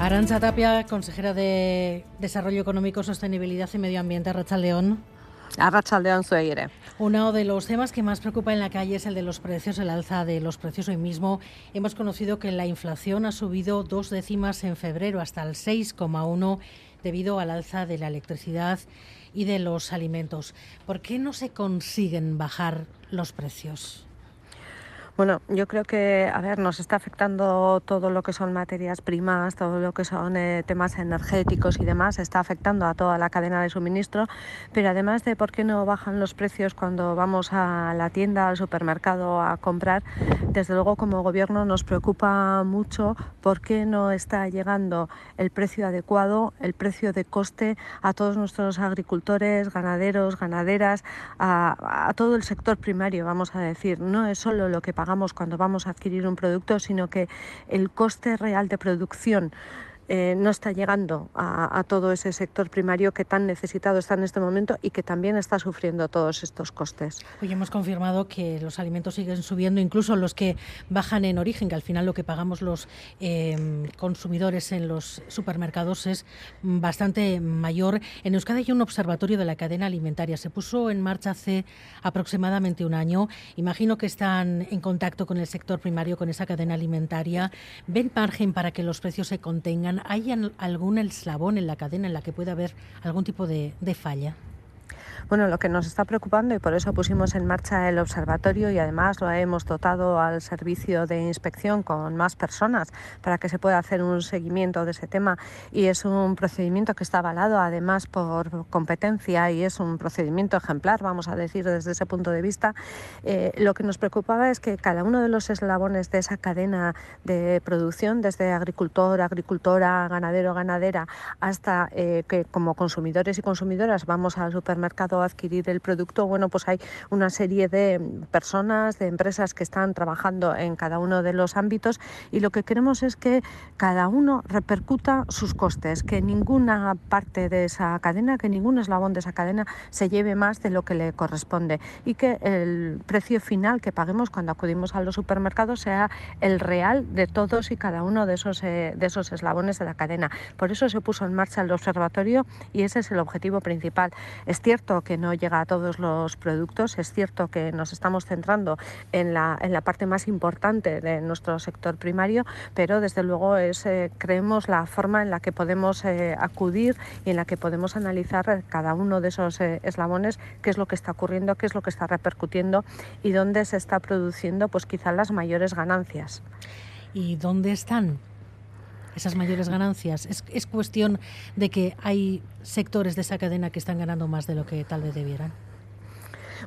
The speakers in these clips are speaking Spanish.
Arancha Tapia, consejera de Desarrollo Económico, Sostenibilidad y Medio Ambiente, Racha León. Uno de los temas que más preocupa en la calle es el de los precios, el alza de los precios. Hoy mismo hemos conocido que la inflación ha subido dos décimas en febrero hasta el 6,1 debido al alza de la electricidad y de los alimentos. ¿Por qué no se consiguen bajar los precios? Bueno, yo creo que, a ver, nos está afectando todo lo que son materias primas, todo lo que son eh, temas energéticos y demás, está afectando a toda la cadena de suministro, pero además de por qué no bajan los precios cuando vamos a la tienda, al supermercado a comprar, desde luego como gobierno nos preocupa mucho por qué no está llegando el precio adecuado, el precio de coste a todos nuestros agricultores, ganaderos, ganaderas, a, todo el sector primario, vamos a decir. No es solo lo que pagamos cuando vamos a adquirir un producto, sino que el coste real de producción eh, no está llegando a, todo ese sector primario que tan necesitado está en este momento y que también está sufriendo todos estos costes. Hoy hemos confirmado que los alimentos siguen subiendo, incluso los que bajan en origen, que al final lo que pagamos los em, consumidores en los supermercados es bastante mayor. En Euskadi hay un observatorio de la cadena alimentaria. Se puso en marcha hace aproximadamente un año. Imagino que están en contacto con el sector primario, con esa cadena alimentaria. ¿Ven margen para que los precios se contengan? ¿Hay algún eslabón en la cadena en la que pueda haber algún tipo de, de falla? Bueno, lo que nos está preocupando y por eso pusimos en marcha el observatorio y además lo hemos dotado al servicio de inspección con más personas para que se pueda hacer un seguimiento de ese tema y es un procedimiento que está avalado además por competencia y es un procedimiento ejemplar, vamos a decir desde ese punto de vista. Eh, lo que nos preocupaba es que cada uno de los eslabones de esa cadena de producción, desde agricultor, agricultora, ganadero, ganadera, hasta eh, que como consumidores y consumidoras vamos al supermercado adquirir el producto, bueno, pues hay una serie de personas, de empresas que están trabajando en cada uno de los ámbitos y lo que queremos es que cada uno repercuta sus costes, que ninguna parte de esa cadena, que ningún eslabón de esa cadena se lleve más de lo que le corresponde y que el precio final que paguemos cuando acudimos a los supermercados sea el real de todos y cada uno de esos, eh, de esos eslabones de la cadena. Por eso se puso en marcha el observatorio y ese es el objetivo principal. Es cierto que no llega a todos los productos. Es cierto que nos estamos centrando en la, en la parte más importante de nuestro sector primario, pero desde luego es, eh, creemos, la forma en la que podemos eh, acudir y en la que podemos analizar cada uno de esos eh, eslabones, qué es lo que está ocurriendo, qué es lo que está repercutiendo y dónde se está produciendo pues quizá las mayores ganancias. ¿Y dónde están? Esas mayores ganancias? ¿Es, ¿Es, cuestión de que hay sectores de esa cadena que están ganando más de lo que tal vez debieran?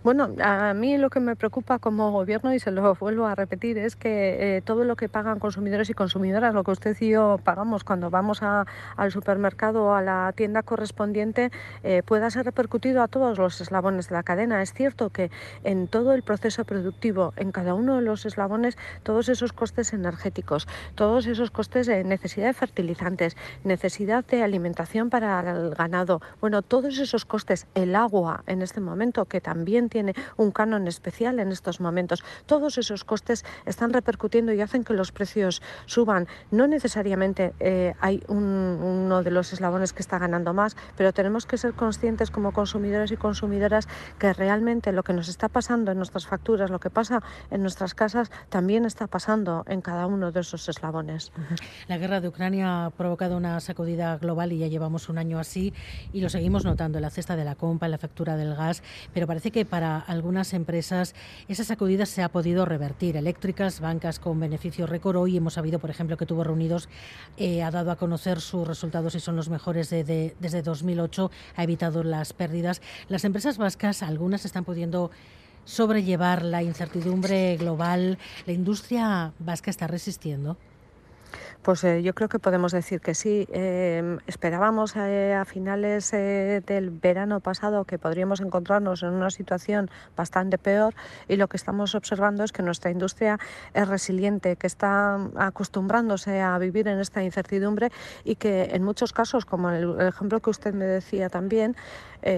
Bueno, a mí lo que me preocupa como gobierno, y se lo vuelvo a repetir, es que eh, todo lo que pagan consumidores y consumidoras, lo que usted y yo pagamos cuando vamos al supermercado o a la tienda correspondiente, eh, pueda ser repercutido a todos los eslabones de la cadena. Es cierto que en todo el proceso productivo, en cada uno de los eslabones, todos esos costes energéticos, todos esos costes de necesidad de fertilizantes, necesidad de alimentación para el ganado, bueno, todos esos costes, el agua en este momento, que también tiene un canon especial en estos momentos. Todos esos costes están repercutiendo y hacen que los precios suban. No necesariamente eh, hay uno de los eslabones que está ganando más, pero tenemos que ser conscientes como consumidores y consumidoras que realmente lo que nos está pasando en nuestras facturas, lo que pasa en nuestras casas, también está pasando en cada uno de esos eslabones. La guerra de Ucrania ha provocado una sacudida global y ya llevamos un año así y lo seguimos notando en la cesta de la compra, en la factura del gas, pero parece que para algunas empresas esa sacudida se ha podido revertir. Eléctricas, bancas con beneficio récord. Hoy hemos sabido, por ejemplo, que Tuvo Reunidos eh, ha dado a conocer sus resultados y son los mejores desde 2008. Ha evitado las pérdidas. Las empresas vascas, algunas están pudiendo sobrellevar la incertidumbre global. ¿La industria vasca está resistiendo? Pues eh, yo creo que podemos decir que sí. Em, esperábamos eh, a finales eh, del verano pasado que podríamos encontrarnos en una situación bastante peor y lo que estamos observando es que nuestra industria es resiliente, que está acostumbrándose a vivir en esta incertidumbre y que en muchos casos, como el, ejemplo que usted me decía también,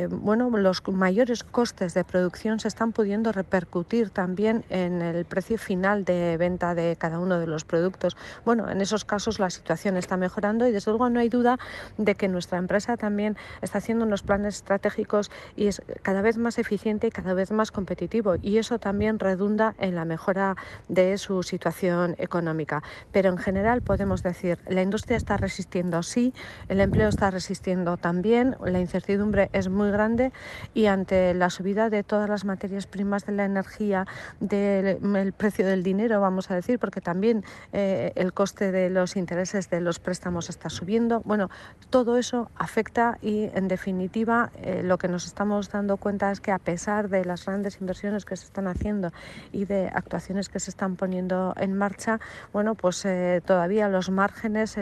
bueno, los mayores costes de producción se están pudiendo repercutir también en el precio final de venta de cada uno de los productos. Bueno, en esos casos casos la situación está mejorando y desde luego no hay duda de que nuestra empresa también está haciendo unos planes estratégicos y es cada vez más eficiente y cada vez más competitivo y eso también redunda en la mejora de su situación económica. Pero en general podemos decir, la industria está resistiendo, sí, el empleo está resistiendo también, la incertidumbre es muy grande y ante la subida de todas las materias primas de la energía, del precio del dinero, vamos a decir, porque también eh, el coste de los intereses de los préstamos está subiendo. Bueno, todo eso afecta y, en definitiva, eh, lo que nos estamos dando cuenta es que a pesar de las grandes inversiones que se están haciendo y de actuaciones que se están poniendo en marcha, bueno, pues eh, todavía los márgenes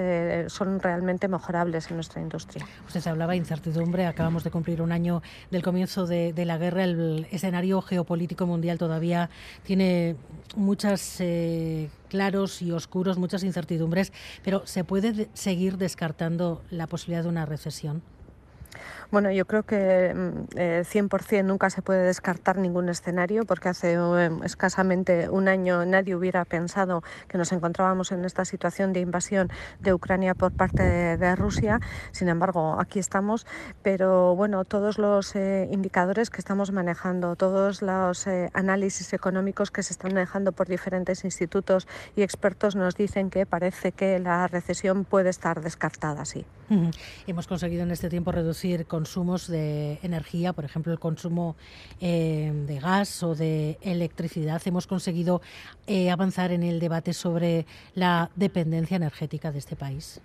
son realmente mejorables en nuestra industria. Usted hablaba de incertidumbre, acabamos de cumplir un año del comienzo de, la guerra, el escenario geopolítico mundial todavía tiene muchas eh, claros y oscuros, muchas incertidumbres, pero ¿se puede seguir descartando la posibilidad de una recesión? Bueno, yo creo que 100% mm, eh, nunca se puede descartar ningún escenario porque hace eh, escasamente un año nadie hubiera pensado que nos encontrábamos en esta situación de invasión de Ucrania por parte de, Rusia. Sin embargo, aquí estamos, pero bueno, todos los eh, indicadores que estamos manejando, todos los análisis económicos que se están manejando por diferentes institutos y expertos nos dicen que parece que la recesión puede estar descartada, sí. Hemos conseguido en este tiempo reducir consumos de energía, por ejemplo, el consumo eh, de gas o de electricidad. Hemos conseguido eh, avanzar en el debate sobre la dependencia energética de este país.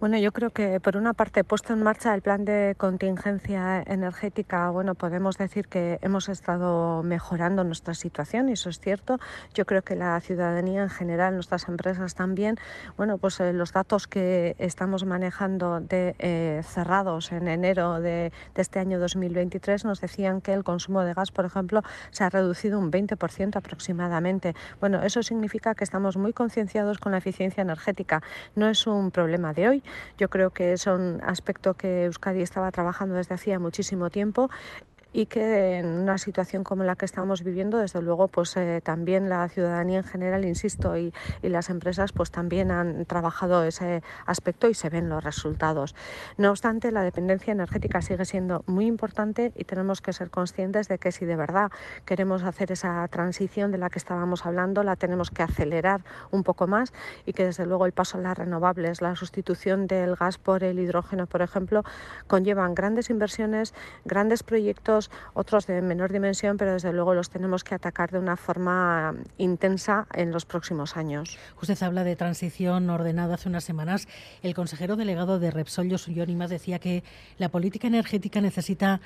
Bueno, yo creo que por una parte, puesto en marcha el plan de contingencia energética, bueno, podemos decir que hemos estado mejorando nuestra situación y eso es cierto. Yo creo que la ciudadanía en general, nuestras empresas también, bueno, pues eh, los datos que estamos manejando de eh, cerrados en enero de, este año 2023 nos decían que el consumo de gas, por ejemplo, se ha reducido un 20% aproximadamente. Bueno, eso significa que estamos muy concienciados con la eficiencia energética. No es un problema de hoy, yo creo que es un aspecto que Euskadi estaba trabajando desde hacía muchísimo tiempo y que en una situación como la que estamos viviendo, desde luego, pues eh, también la ciudadanía en general, insisto, y, y, las empresas, pues también han trabajado ese aspecto y se ven los resultados. No obstante, la dependencia energética sigue siendo muy importante y tenemos que ser conscientes de que si de verdad queremos hacer esa transición de la que estábamos hablando, la tenemos que acelerar un poco más y que desde luego el paso a las renovables, la sustitución del gas por el hidrógeno, por ejemplo, conllevan grandes inversiones, grandes proyectos otros de menor dimensión, pero desde luego los tenemos que atacar de una forma intensa en los próximos años. Usted habla de transición ordenada hace unas semanas. El consejero delegado de Repsol, Josuñón decía que la política energética necesita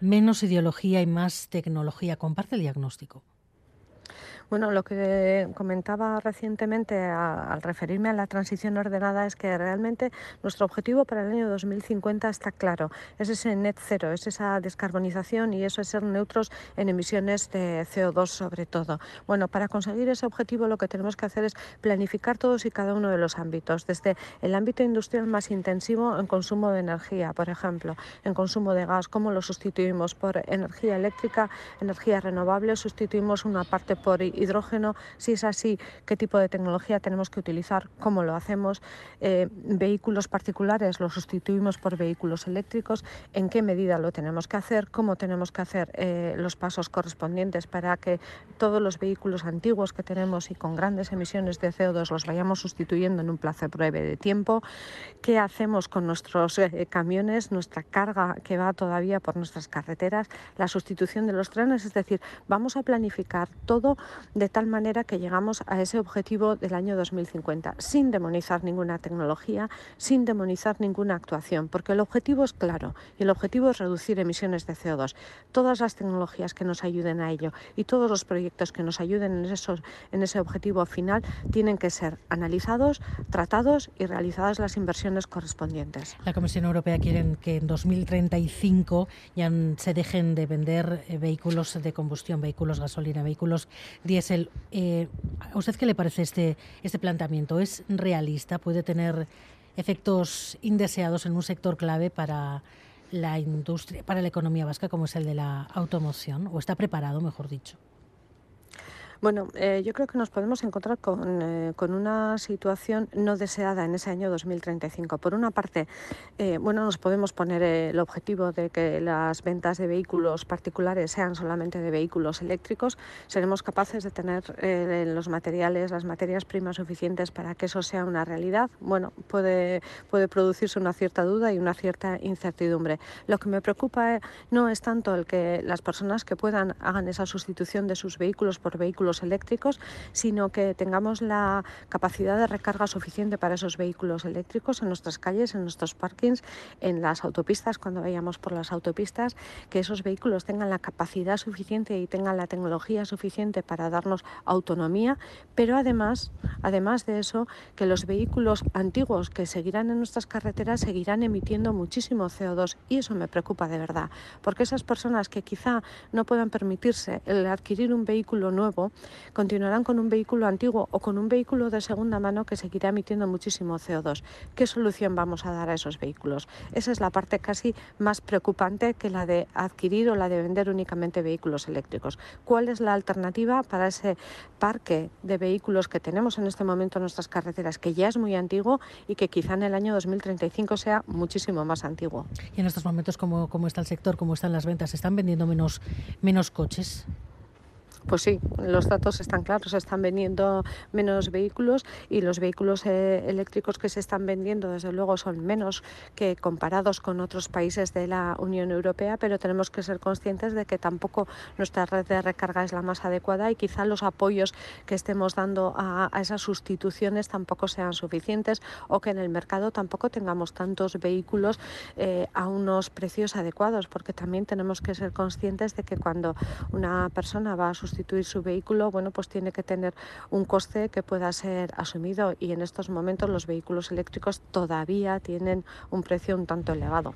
menos ideología y más tecnología. ¿Comparte el diagnóstico? Bueno, lo que comentaba recientemente al referirme a la transición ordenada es que realmente nuestro objetivo para el año 2050 está claro. Es ese net cero, es esa descarbonización y eso es ser neutros en emisiones de CO2 sobre todo. Bueno, para conseguir ese objetivo lo que tenemos que hacer es planificar todos y cada uno de los ámbitos, desde el ámbito industrial más intensivo en consumo de energía, por ejemplo, en consumo de gas, cómo lo sustituimos por energía eléctrica, energía renovable, sustituimos una parte por hidrógeno, si es así, qué tipo de tecnología tenemos que utilizar, cómo lo hacemos, eh, vehículos particulares los sustituimos por vehículos eléctricos, en qué medida lo tenemos que hacer, cómo tenemos que hacer eh, los pasos correspondientes para que todos los vehículos antiguos que tenemos y con grandes emisiones de CO2 los vayamos sustituyendo en un plazo breve de tiempo, qué hacemos con nuestros eh, camiones, nuestra carga que va todavía por nuestras carreteras, la sustitución de los trenes, es decir, vamos a planificar todo de tal manera que llegamos a ese objetivo del año 2050, sin demonizar ninguna tecnología, sin demonizar ninguna actuación, porque el objetivo es claro y el objetivo es reducir emisiones de CO2. Todas las tecnologías que nos ayuden a ello y todos los proyectos que nos ayuden en, en ese objetivo final tienen que ser analizados, tratados y realizadas las inversiones correspondientes. La Comisión Europea quiere que en 2035 ya se dejen de vender eh, vehículos de combustión, vehículos gasolina, vehículos diésel. Eh, ¿A usted qué le parece este, este planteamiento? ¿Es realista? ¿Puede tener efectos indeseados en un sector clave para la industria, para la economía vasca, como es el de la automoción? ¿O está preparado, mejor dicho? Bueno, eh, yo creo que nos podemos encontrar con, eh, una situación no deseada en ese año 2035. Por una parte, eh, bueno, nos podemos poner el objetivo de que las ventas de vehículos particulares sean solamente de vehículos eléctricos. Seremos capaces de tener los materiales, las materias primas suficientes para que eso sea una realidad. Bueno, puede, puede producirse una cierta duda y una cierta incertidumbre. Lo que me preocupa no es tanto el que las personas que puedan hagan esa sustitución de sus vehículos por vehículos eléctricos, sino que tengamos la capacidad de recarga suficiente para esos vehículos eléctricos en nuestras calles, en nuestros parkings, en las autopistas, cuando vayamos por las autopistas, que esos vehículos tengan la capacidad suficiente y tengan la tecnología suficiente para darnos autonomía, pero además, además de eso, que los vehículos antiguos que seguirán en nuestras carreteras seguirán emitiendo muchísimo CO2 y eso me preocupa de verdad, porque esas personas que quizá no puedan permitirse el adquirir un vehículo nuevo, continuarán con un vehículo antiguo o con un vehículo de segunda mano que seguirá emitiendo muchísimo CO2. ¿Qué solución vamos a dar a esos vehículos? Esa es la parte casi más preocupante que la de adquirir o la de vender únicamente vehículos eléctricos. ¿Cuál es la alternativa para ese parque de vehículos que tenemos en este momento en nuestras carreteras, que ya es muy antiguo y que quizá en el año 2035 sea muchísimo más antiguo? Y en estos momentos, ¿cómo, cómo está el sector? ¿Cómo están las ventas? ¿Se están vendiendo menos, menos coches? Pues sí, los datos están claros, están vendiendo menos vehículos y los vehículos eh, eléctricos que se están vendiendo, desde luego, son menos que comparados con otros países de la Unión Europea, pero tenemos que ser conscientes de que tampoco nuestra red de recarga es la más adecuada y quizá los apoyos que estemos dando a, esas sustituciones tampoco sean suficientes o que en el mercado tampoco tengamos tantos vehículos eh, a unos precios adecuados, porque también tenemos que ser conscientes de que cuando una persona va a sustituir sustituir su vehículo, bueno, pues tiene que tener un coste que pueda ser asumido y en estos momentos los vehículos eléctricos todavía tienen un precio un tanto elevado.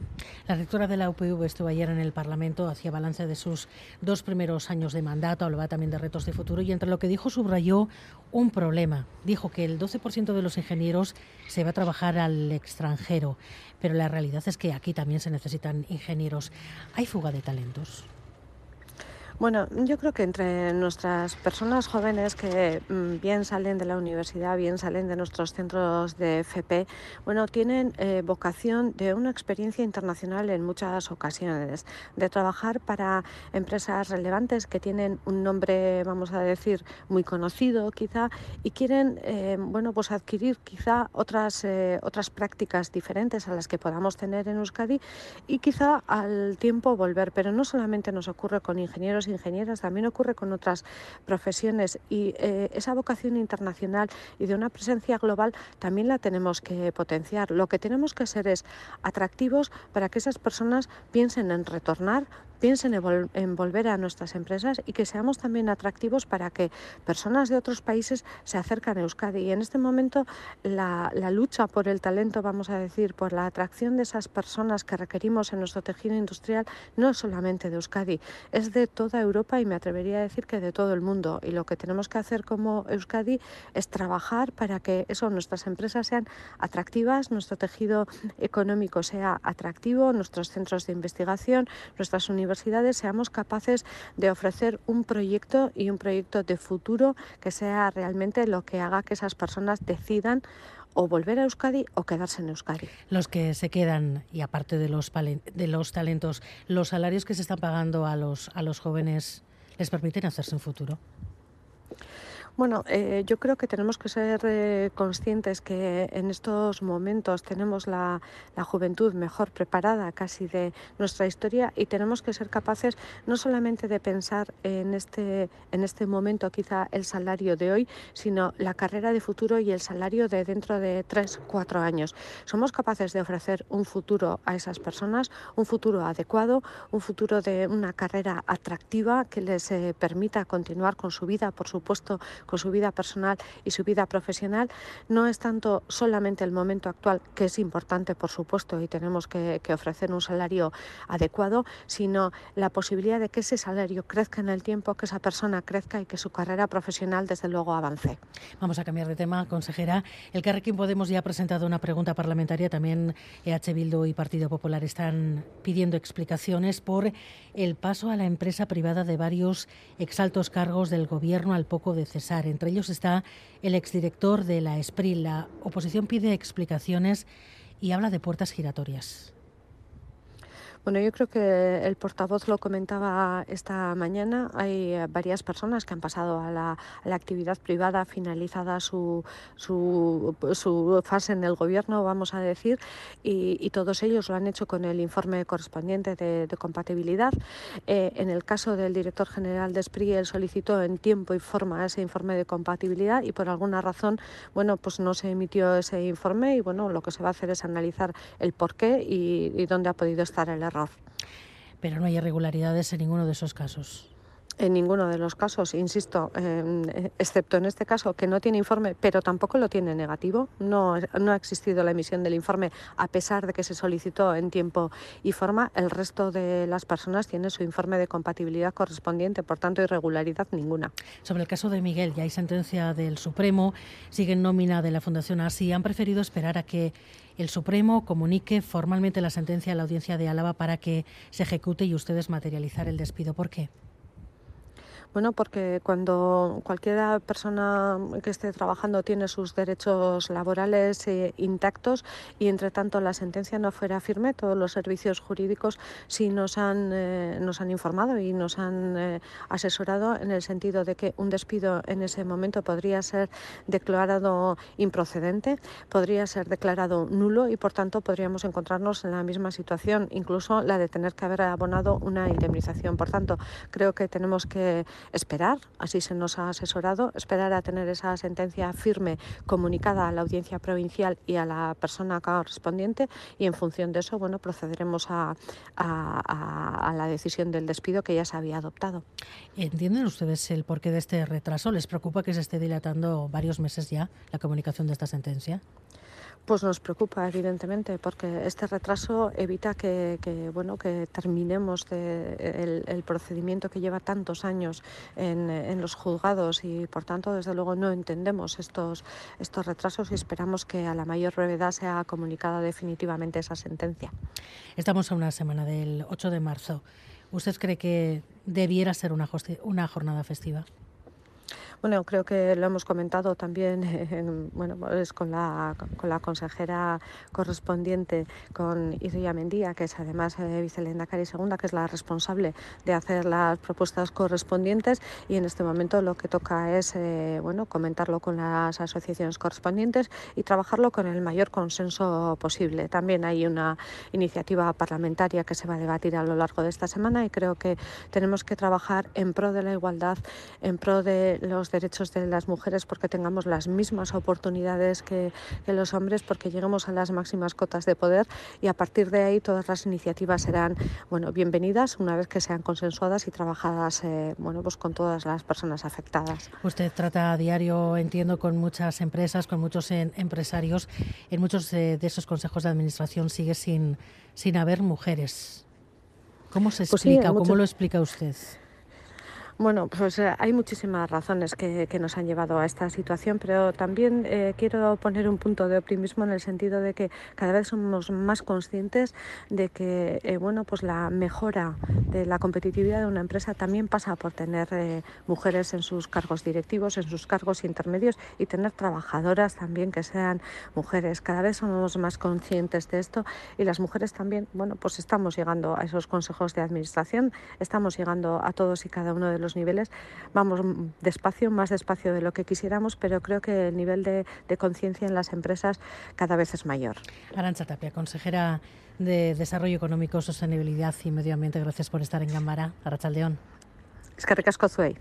La rectora de la UPV estuvo ayer en el Parlamento, hacía balance de sus dos primeros años de mandato, hablaba también de retos de futuro y entre lo que dijo subrayó un problema. Dijo que el 12% de los ingenieros se va a trabajar al extranjero, pero la realidad es que aquí también se necesitan ingenieros. ¿Hay fuga de talentos? Bueno, yo creo que entre nuestras personas jóvenes que mm, bien salen de la universidad, bien salen de nuestros centros de FP, bueno, tienen eh, vocación de una experiencia internacional en muchas ocasiones, de trabajar para empresas relevantes que tienen un nombre, vamos a decir, muy conocido quizá y quieren, eh, bueno, pues adquirir quizá otras, eh, otras prácticas diferentes a las que podamos tener en Euskadi y quizá al tiempo volver, pero no solamente nos ocurre con ingenieros ingenieras, también ocurre con otras profesiones y eh, esa vocación internacional y de una presencia global también la tenemos que potenciar. Lo que tenemos que ser es atractivos para que esas personas piensen en retornar, piensen en volver a nuestras empresas y que seamos también atractivos para que personas de otros países se acerquen a Euskadi. Y en este momento la, la lucha por el talento, vamos a decir, por la atracción de esas personas que requerimos en nuestro tejido industrial, no es solamente de Euskadi, es de toda Europa y me atrevería a decir que de todo el mundo. Y lo que tenemos que hacer como Euskadi es trabajar para que eso, nuestras empresas sean atractivas, nuestro tejido económico sea atractivo, nuestros centros de investigación, nuestras universidades seamos capaces de ofrecer un proyecto y un proyecto de futuro que sea realmente lo que haga que esas personas decidan o volver a Euskadi o quedarse en Euskadi. Los que se quedan, y aparte de los, de los talentos, los salarios que se están pagando a los, a los jóvenes, ¿les permiten hacerse un futuro? Bueno, eh, yo creo que tenemos que ser eh, conscientes que en estos momentos tenemos la, juventud mejor preparada casi de nuestra historia y tenemos que ser capaces no solamente de pensar en este, en este momento quizá el salario de hoy, sino la carrera de futuro y el salario de dentro de tres, cuatro años. Somos capaces de ofrecer un futuro a esas personas, un futuro adecuado, un futuro de una carrera atractiva que les eh, permita continuar con su vida, por supuesto, con su vida personal y su vida profesional, no es tanto solamente el momento actual, que es importante, por supuesto, y tenemos que, que ofrecer un salario adecuado, sino la posibilidad de que ese salario crezca en el tiempo, que esa persona crezca y que su carrera profesional, desde luego, avance. Vamos a cambiar de tema, consejera. El Carrequín Podemos ya ha presentado una pregunta parlamentaria. También EH Bildu y Partido Popular están pidiendo explicaciones por el paso a la empresa privada de varios exaltos cargos del Gobierno al poco de cesar. Entre ellos está el exdirector de la ESPRI. La oposición pide explicaciones y habla de puertas giratorias. Bueno, yo creo que el portavoz lo comentaba esta mañana. Hay eh, varias personas que han pasado a la, actividad privada finalizada su, su, su, fase en el gobierno, vamos a decir, y, todos ellos lo han hecho con el informe correspondiente de, de compatibilidad. Eh, en el caso del director general de SPRI, él solicitó en tiempo y forma ese informe de compatibilidad y por alguna razón, bueno, pues no se emitió ese informe y bueno, lo que se va a hacer es analizar el por qué y, y dónde ha podido estar el error. Pero no hay irregularidades en ninguno de esos casos. En ninguno de los casos, insisto, excepto en este caso que no tiene informe, pero tampoco lo tiene negativo. No, no ha existido la emisión del informe a pesar de que se solicitó en tiempo y forma. El resto de las personas tiene su informe de compatibilidad correspondiente, por tanto, irregularidad ninguna. Sobre el caso de Miguel, ya hay sentencia del Supremo, sigue en nómina de la Fundación ASI. Han preferido esperar a que el Supremo comunique formalmente la sentencia a la audiencia de Álava para que se ejecute y ustedes materializar el despido. ¿Por qué? Bueno, porque cuando cualquier persona que esté trabajando tiene sus derechos laborales eh, intactos y entre tanto la sentencia no fuera firme, todos los servicios jurídicos sí nos han, eh, nos han informado y nos han eh, asesorado en el sentido de que un despido en ese momento podría ser declarado improcedente, podría ser declarado nulo y por tanto podríamos encontrarnos en la misma situación, incluso la de tener que haber abonado una indemnización. Por tanto, creo que tenemos que esperar, así se nos ha asesorado, esperar a tener esa sentencia firme comunicada a la audiencia provincial y a la persona correspondiente y en función de eso, bueno, procederemos a, a, a la decisión del despido que ya se había adoptado. ¿Entienden ustedes el porqué de este retraso? ¿Les preocupa que se esté dilatando varios meses ya la comunicación de esta sentencia? Pues nos preocupa, evidentemente, porque este retraso evita que, que bueno, que terminemos de, el, procedimiento que lleva tantos años en, en, los juzgados y, por tanto, desde luego no entendemos estos, estos retrasos y esperamos que a la mayor brevedad sea comunicada definitivamente esa sentencia. Estamos a una semana del 8 de marzo. ¿Usted cree que debiera ser una, una jornada festiva? Bueno, creo que lo hemos comentado también en, bueno, pues con, la, con la consejera correspondiente, con Iria Mendía, que es además eh, vicelendacari segunda, que es la responsable de hacer las propuestas correspondientes y en este momento lo que toca es eh, bueno, comentarlo con las asociaciones correspondientes y trabajarlo con el mayor consenso posible. También hay una iniciativa parlamentaria que se va a debatir a lo largo de esta semana y creo que tenemos que trabajar en pro de la igualdad, en pro de los derechos de las mujeres porque tengamos las mismas oportunidades que, que, los hombres, porque lleguemos a las máximas cotas de poder y a partir de ahí todas las iniciativas serán bueno, bienvenidas una vez que sean consensuadas y trabajadas eh, bueno, pues con todas las personas afectadas. Usted trata a diario, entiendo, con muchas empresas, con muchos en, empresarios. En muchos eh, de esos consejos de administración sigue sin, sin haber mujeres. ¿Cómo se explica pues sí, o cómo lo explica usted? Bueno, pues eh, hay muchísimas razones que, que, nos han llevado a esta situación, pero también eh, quiero poner un punto de optimismo en el sentido de que cada vez somos más conscientes de que eh, bueno, pues la mejora de la competitividad de una empresa también pasa por tener eh, mujeres en sus cargos directivos, en sus cargos intermedios y tener trabajadoras también que sean mujeres. Cada vez somos más conscientes de esto y las mujeres también, bueno, pues estamos llegando a esos consejos de administración, estamos llegando a todos y cada uno de los niveles. Vamos despacio, más despacio de lo que quisiéramos, pero creo que el nivel de, de conciencia en las empresas cada vez es mayor. Arancha Tapia, consejera de Desarrollo Económico, Sostenibilidad y Medio Ambiente, gracias por estar en Gambara. Arrachaldeón. Es que recasco zuei.